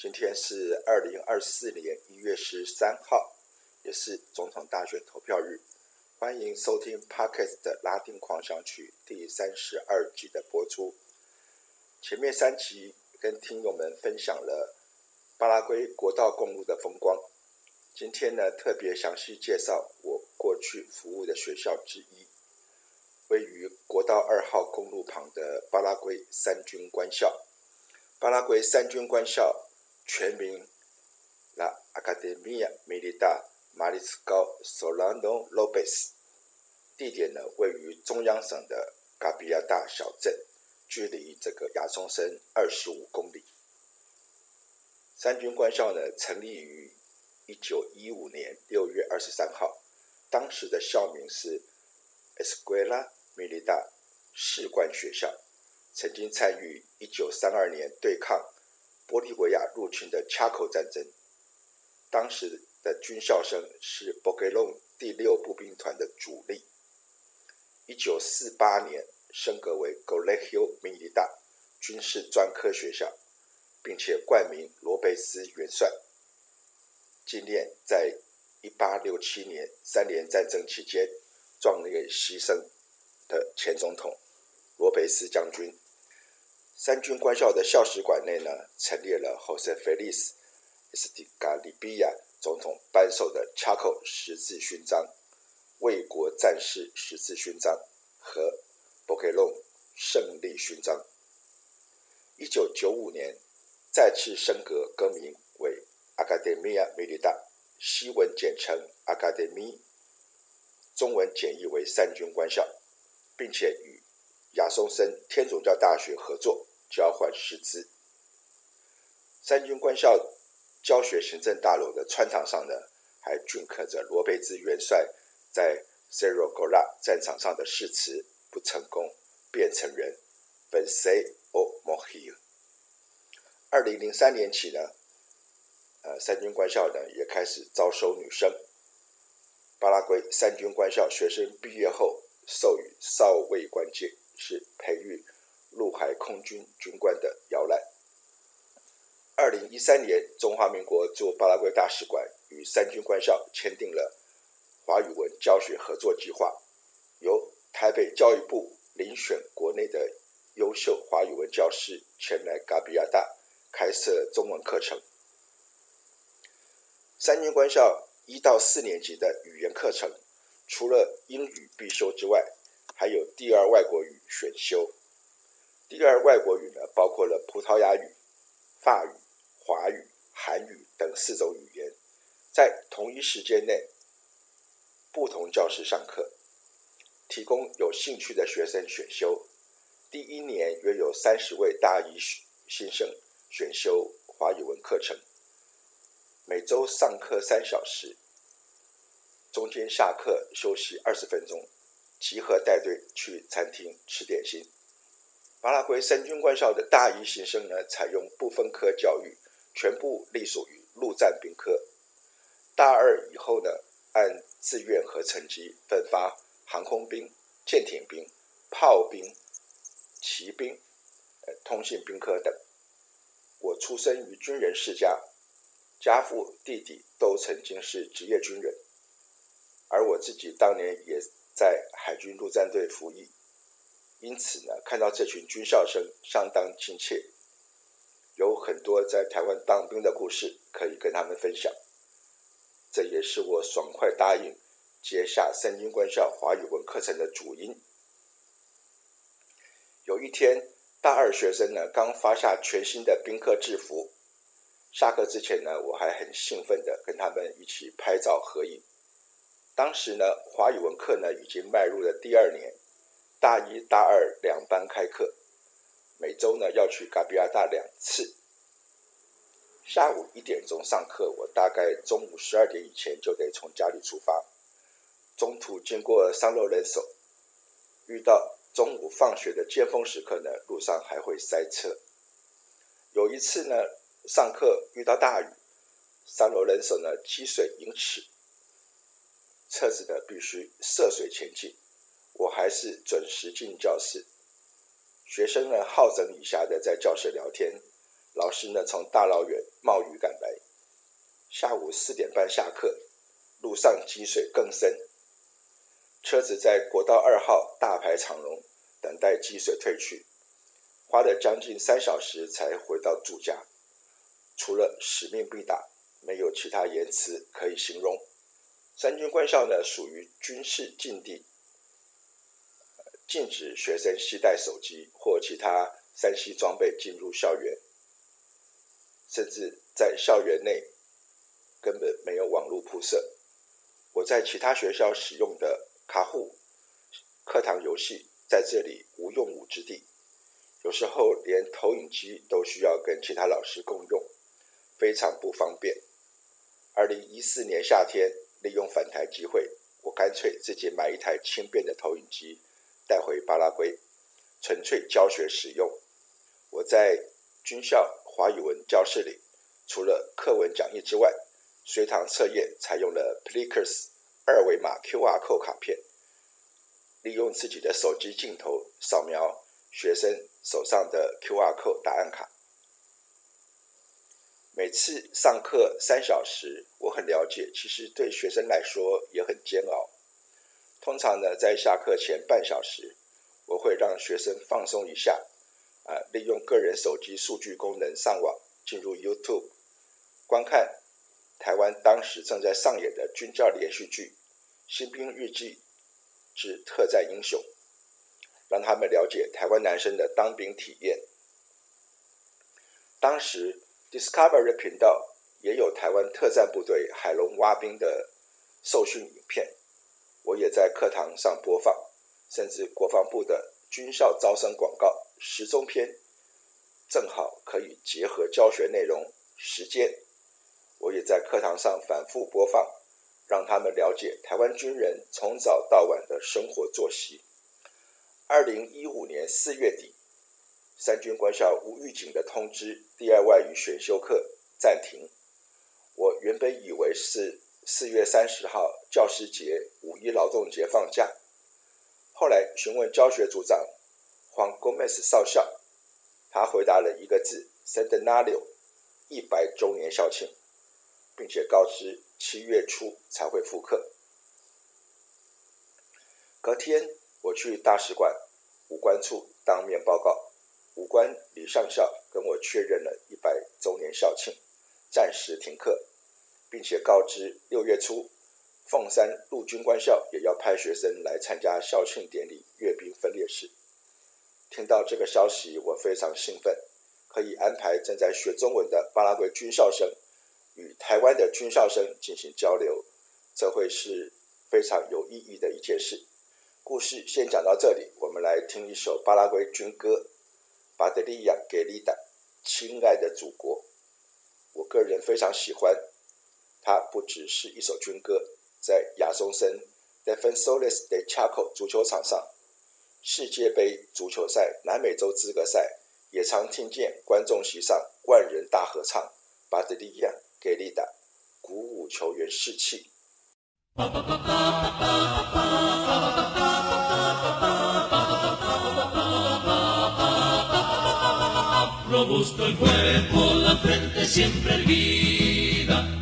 今天是二零二四年一月十三号，也是总统大选投票日。欢迎收听 Parkes 的拉丁狂想曲第三十二集的播出。前面三集跟听友们分享了巴拉圭国道公路的风光。今天呢，特别详细介绍我过去服务的学校之一，位于国道二号公路旁的巴拉圭三军官校。巴拉圭三军官校。全名：La Academia Militar Mariscal Solano Lopez。地点呢，位于中央省的嘎比亚大小镇，距离这个亚松森二十五公里。三军官校呢，成立于一九一五年六月二十三号，当时的校名是 Escuela Militar 士官学校，曾经参与一九三二年对抗。玻利维亚入侵的恰口战争，当时的军校生是博格隆第六步兵团的主力。一九四八年升格为 g o l e g i o m i l i t a 军事专科学校，并且冠名罗贝斯元帅，纪念在一八六七年三年战争期间壮烈牺牲的前总统罗贝斯将军。三军官校的校史馆内呢，陈列了 Jose Feliz Estigarribia 总统颁授的恰口十字勋章、卫国战士十字勋章和 Boqueron 胜利勋章。一九九五年再次升格更名为 Academia Militar，西文简称 Academy，中文简译为三军官校，并且与亚松森天主教大学合作。交换师资。三军官校教学行政大楼的穿堂上呢，还镌刻着罗贝兹元帅在 Cerro Gordo 战场上的誓词：“不成功，便成仁。Vencer o morir。”二零零三年起呢，呃，三军官校呢也开始招收女生。巴拉圭三军官校学生毕业后授予少尉官阶，是培育。陆海空军军官的摇篮。二零一三年，中华民国驻巴拉圭大使馆与三军官校签订了华语文教学合作计划，由台北教育部遴选国内的优秀华语文教师前来嘎比亚大开设中文课程。三军官校一到四年级的语言课程，除了英语必修之外，还有第二外国语选修。第二外国语呢，包括了葡萄牙语、法语、华语、韩语等四种语言，在同一时间内，不同教师上课，提供有兴趣的学生选修。第一年约有三十位大一新生选修华语文课程，每周上课三小时，中间下课休息二十分钟，集合带队去餐厅吃点心。巴拉圭三军官校的大一新生呢，采用不分科教育，全部隶属于陆战兵科。大二以后呢，按志愿和成绩分发航空兵、舰艇兵、炮兵、骑兵、呃通信兵科等。我出生于军人世家，家父、弟弟都曾经是职业军人，而我自己当年也在海军陆战队服役。因此呢，看到这群军校生相当亲切，有很多在台湾当兵的故事可以跟他们分享。这也是我爽快答应接下三军官校华语文课程的主因。有一天，大二学生呢刚发下全新的兵科制服，下课之前呢，我还很兴奋的跟他们一起拍照合影。当时呢，华语文课呢已经迈入了第二年。大一、大二两班开课，每周呢要去嘎比亚大两次。下午一点钟上课，我大概中午十二点以前就得从家里出发。中途经过三楼人手，遇到中午放学的尖峰时刻呢，路上还会塞车。有一次呢，上课遇到大雨，三楼人手呢积水引起，车子呢必须涉水前进。我还是准时进教室，学生呢好整以暇的在教室聊天。老师呢，从大老远冒雨赶来。下午四点半下课，路上积水更深，车子在国道二号大排长龙，等待积水退去，花了将近三小时才回到住家。除了使命必达，没有其他言辞可以形容。三军官校呢，属于军事禁地，禁止学生携带手机或其他三 C 装备进入校园。甚至在校园内根本没有网络铺设。我在其他学校使用的卡户课堂游戏，在这里无用武之地。有时候连投影机都需要跟其他老师共用，非常不方便。二零一四年夏天，利用返台机会，我干脆自己买一台轻便的投影机带回巴拉圭，纯粹教学使用。我在军校。华语文教室里，除了课文讲义之外，随堂测验采用了 Plickers 二维码 QR code 卡片，利用自己的手机镜头扫描学生手上的 QR code 答案卡。每次上课三小时，我很了解，其实对学生来说也很煎熬。通常呢，在下课前半小时，我会让学生放松一下。啊，利用个人手机数据功能上网，进入 YouTube 观看台湾当时正在上演的军教连续剧《新兵日记之特战英雄》，让他们了解台湾男生的当兵体验。当时 Discovery 频道也有台湾特战部队海龙蛙兵的受训影片，我也在课堂上播放，甚至国防部的军校招生广告。时中篇正好可以结合教学内容时间，我也在课堂上反复播放，让他们了解台湾军人从早到晚的生活作息。二零一五年四月底，三军官校无预警的通知第二外语选修课暂停。我原本以为是四月三十号教师节、五一劳动节放假，后来询问教学组长。黄 Gomez 少校，他回答了一个字：Centenario，一百周年校庆，并且告知七月初才会复课。隔天，我去大使馆武官处当面报告，武官李上校跟我确认了一百周年校庆，暂时停课，并且告知六月初凤山陆军官校也要派学生来参加校庆典礼阅兵分列式。听到这个消息，我非常兴奋，可以安排正在学中文的巴拉圭军校生与台湾的军校生进行交流，这会是非常有意义的一件事。故事先讲到这里，我们来听一首巴拉圭军歌《巴德利亚给利达》，亲爱的祖国。我个人非常喜欢，它不只是一首军歌，在亚松森 Defensores de Chaco 足球场上，世界杯足球赛南美洲资格赛也常听见观众席上万人大合唱，巴德利亚给力的鼓舞球员士气。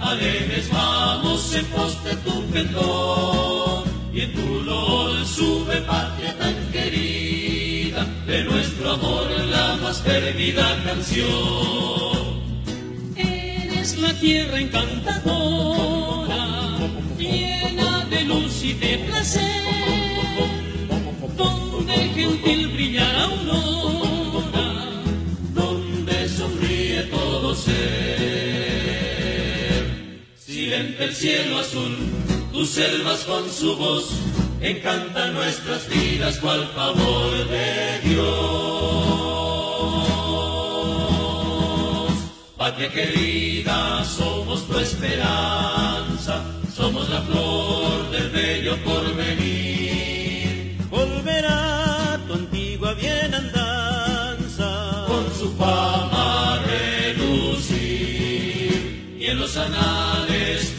alegres vamos en pos de tu perdón y en tu dolor sube patria tan querida de nuestro amor la más perdida canción. Eres la tierra encantadora, llena de luz y de placer, donde gentil brillará la aurora, donde sonríe todo ser el cielo azul, tus selvas con su voz encantan nuestras vidas cual favor de Dios. Patria querida, somos tu esperanza, somos la flor del bello porvenir. Volverá tu antigua bienandanza con su fama relucir y en los anales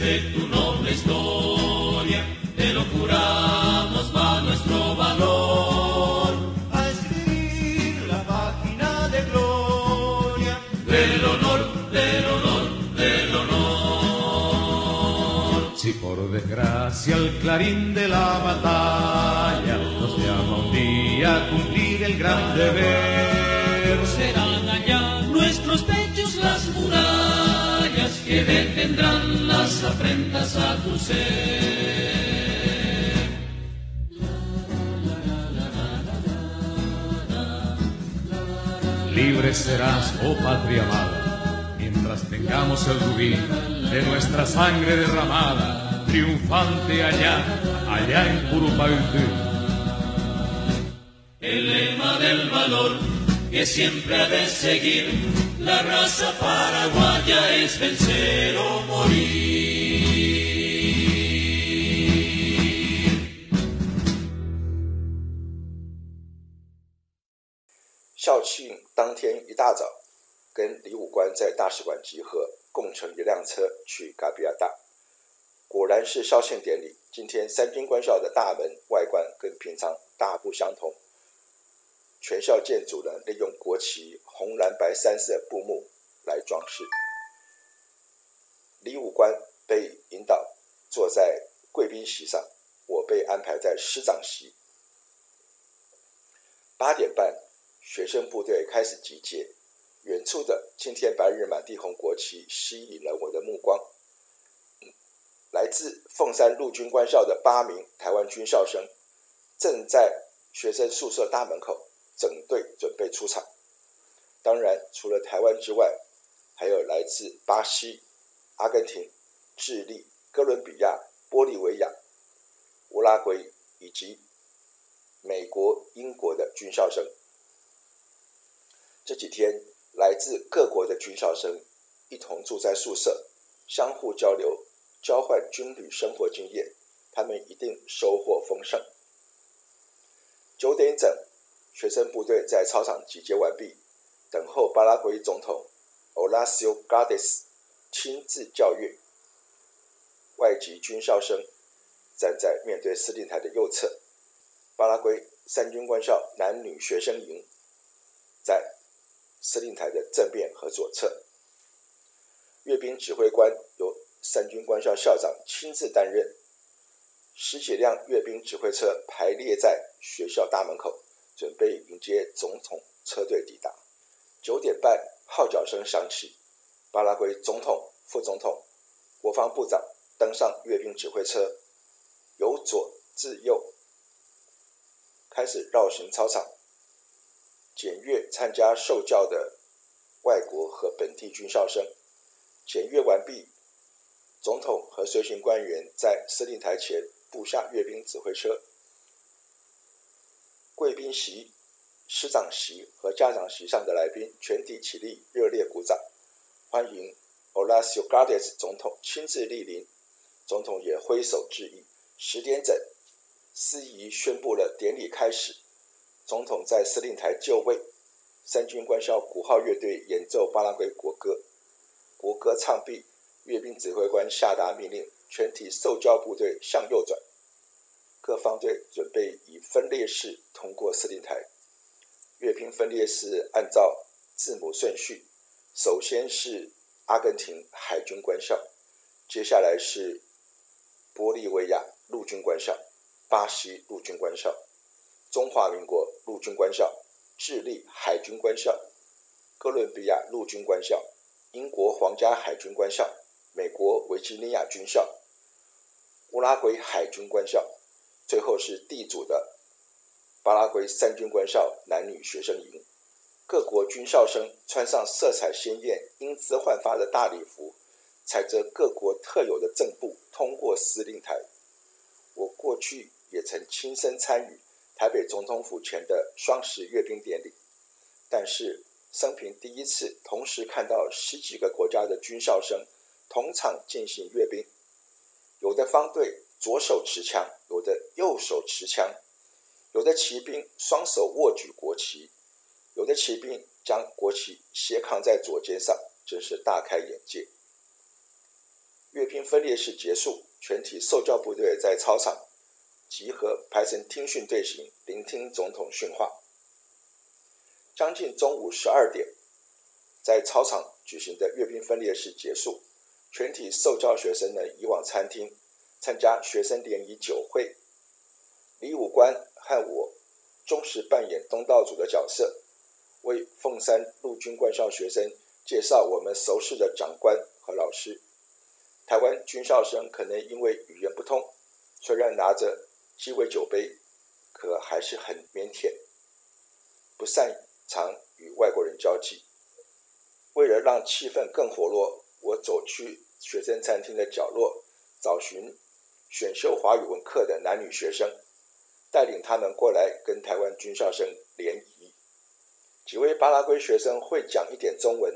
de tu noble historia, te lo juramos va nuestro valor. A escribir la página de gloria, del honor, del honor, del honor. Si por desgracia el clarín de la batalla nos llama un día a cumplir el gran deber, será dañar nuestros pecados que detendrán las afrentas a tu ser. Libre serás, oh patria amada, mientras tengamos el rubí de nuestra sangre derramada triunfante allá, allá en Curupayutú. El lema del valor que siempre ha de seguir la raza paraguaya es vencer o morir. Xiao Qing 当天一大早，跟李武官在大使馆集合，共乘一辆车去嘎比亚大。果然是校庆典礼。今天三军官校的大门外观跟平常大不相同，全校建筑呢利用国旗红蓝白三色布幕来装饰。李武官被引导坐在贵宾席上，我被安排在师长席。八点半，学生部队开始集结，远处的青天白日满地红国旗吸引了我的目光。来自凤山陆军官校的八名台湾军校生，正在学生宿舍大门口整队准备出场。当然，除了台湾之外，还有来自巴西、阿根廷、智利、哥伦比亚、玻利维亚、乌拉圭以及美国、英国的军校生。这几天，来自各国的军校生一同住在宿舍，相互交流。交换军旅生活经验，他们一定收获丰盛。九点整，学生部队在操场集结完毕，等候巴拉圭总统 Horacio Gardes 亲自教阅。外籍军校生站在面对司令台的右侧，巴拉圭三军官校男女学生营在司令台的正面和左侧。阅兵指挥官由三军官校校长亲自担任，十几辆阅兵指挥车排列在学校大门口，准备迎接总统车队抵达。九点半，号角声响起，巴拉圭总统、副总统、国防部长登上阅兵指挥车，由左至右开始绕行操场，检阅参加受教的外国和本地军校生。检阅完毕。总统和随行官员在司令台前布下阅兵指挥车，贵宾席、师长席和家长席上的来宾全体起立，热烈鼓掌，欢迎 o l a s i o g a r d e s 总统亲自莅临。总统也挥手致意。十点整，司仪宣布了典礼开始。总统在司令台就位，三军官校鼓号乐队演奏巴拉圭国歌，国歌唱毕。阅兵指挥官下达命令，全体受教部队向右转。各方队准备以分列式通过司令台。阅兵分列式按照字母顺序，首先是阿根廷海军官校，接下来是玻利维亚陆军官校、巴西陆军官校、中华民国陆军官校、智利海军官校、哥伦比亚陆军官校、英国皇家海军官校。美国维吉尼亚军校、乌拉圭海军官校，最后是地主的巴拉圭三军官校男女学生营。各国军校生穿上色彩鲜艳、英姿焕发的大礼服，踩着各国特有的正步通过司令台。我过去也曾亲身参与台北总统府前的双十阅兵典礼，但是生平第一次同时看到十几个国家的军校生同场进行阅兵，有的方队左手持枪，有的右手持枪，有的骑兵双手握举国旗，有的骑兵将国旗斜扛在左肩上，真是大开眼界。阅兵分列式结束，全体受教部队在操场集合，排成听训队形，聆听总统训话。将近中午十二点，在操场举行的阅兵分列式结束，全体受教学生呢移往餐厅参加学生联谊酒会。李武官和我忠实扮演东道主的角色，为凤山陆军官校学生介绍我们熟识的长官和老师。台湾军校生可能因为语言不通，虽然拿着鸡尾酒杯，可还是很腼腆，不擅长与外国人交际。为了让气氛更活络，我走去学生餐厅的角落，找寻选修华语文课的男女学生，带领他们过来跟台湾军校生联谊。几位巴拉圭学生会讲一点中文，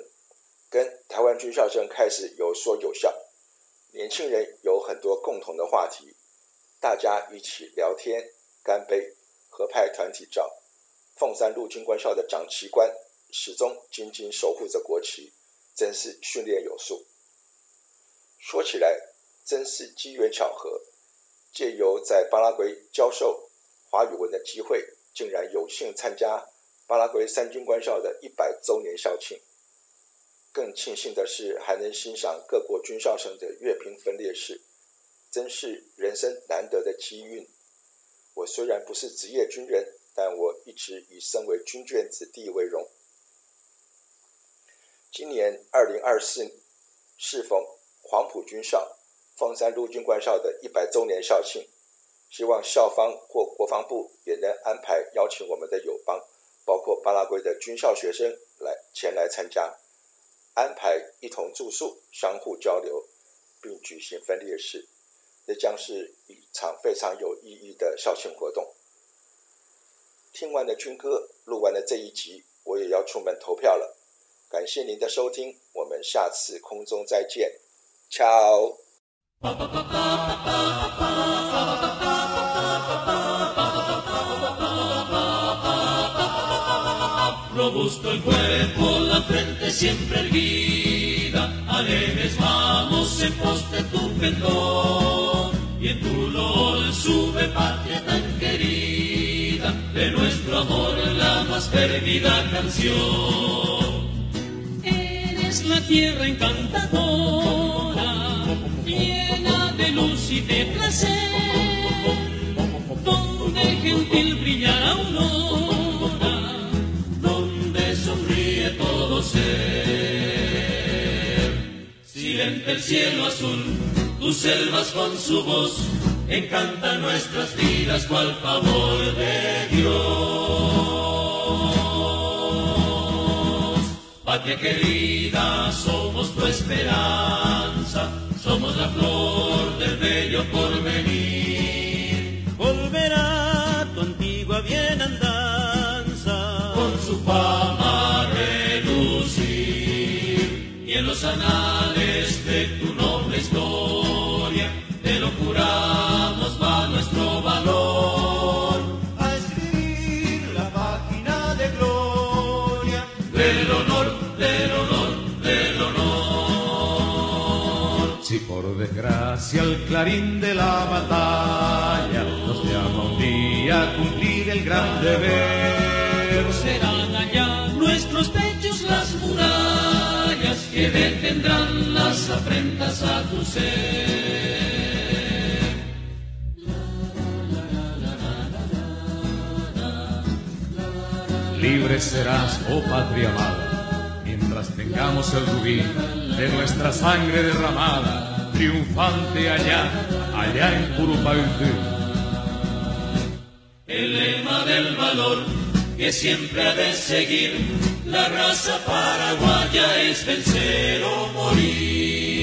跟台湾军校生开始有说有笑。年轻人有很多共同的话题，大家一起聊天、干杯、合拍团体照。凤山陆军官校的长旗官始终紧紧守护着国旗，真是训练有素。说起来，真是机缘巧合，借由在巴拉圭教授华语文的机会，竟然有幸参加巴拉圭三军官校的一百周年校庆。更庆幸的是，还能欣赏各国军校生的阅兵分列式，真是人生难得的机运。我虽然不是职业军人，但我一直以身为军眷子弟为荣。今年二零二四，适逢黄埔军校、凤山陆军官校的一百周年校庆，希望校方或国防部也能安排邀请我们的友邦，包括巴拉圭的军校学生来前来参加。安排一同住宿，相互交流，并举行分列式，这将是一场非常有意义的校庆活动。听完了军歌，录完了这一集，我也要出门投票了。感谢您的收听，我们下次空中再见，Robusto el cuerpo, la frente siempre erguida, alegres vamos en poste tu perdón, y en tu lol sube patria tan querida, de nuestro amor la más perdida canción. Eres la tierra encantadora llena de luz y de placer, donde gentil brillará aurora, donde sonríe todo ser. Silente el cielo azul, tus selvas con su voz, encanta nuestras vidas cual favor de Dios. Patria querida, somos tu esperanza somos la flor del bello porvenir. Volverá tu antigua bien andanza con su fama relucir y en los anales de la batalla, nos llama un día cumplir el gran deber. Serán allá nuestros pechos las murallas que detendrán las afrentas a tu ser. Libre serás, oh patria amada, mientras tengamos el rubí de nuestra sangre derramada triunfante allá, allá en Curupaité. El lema del valor que siempre ha de seguir la raza paraguaya es vencer o morir.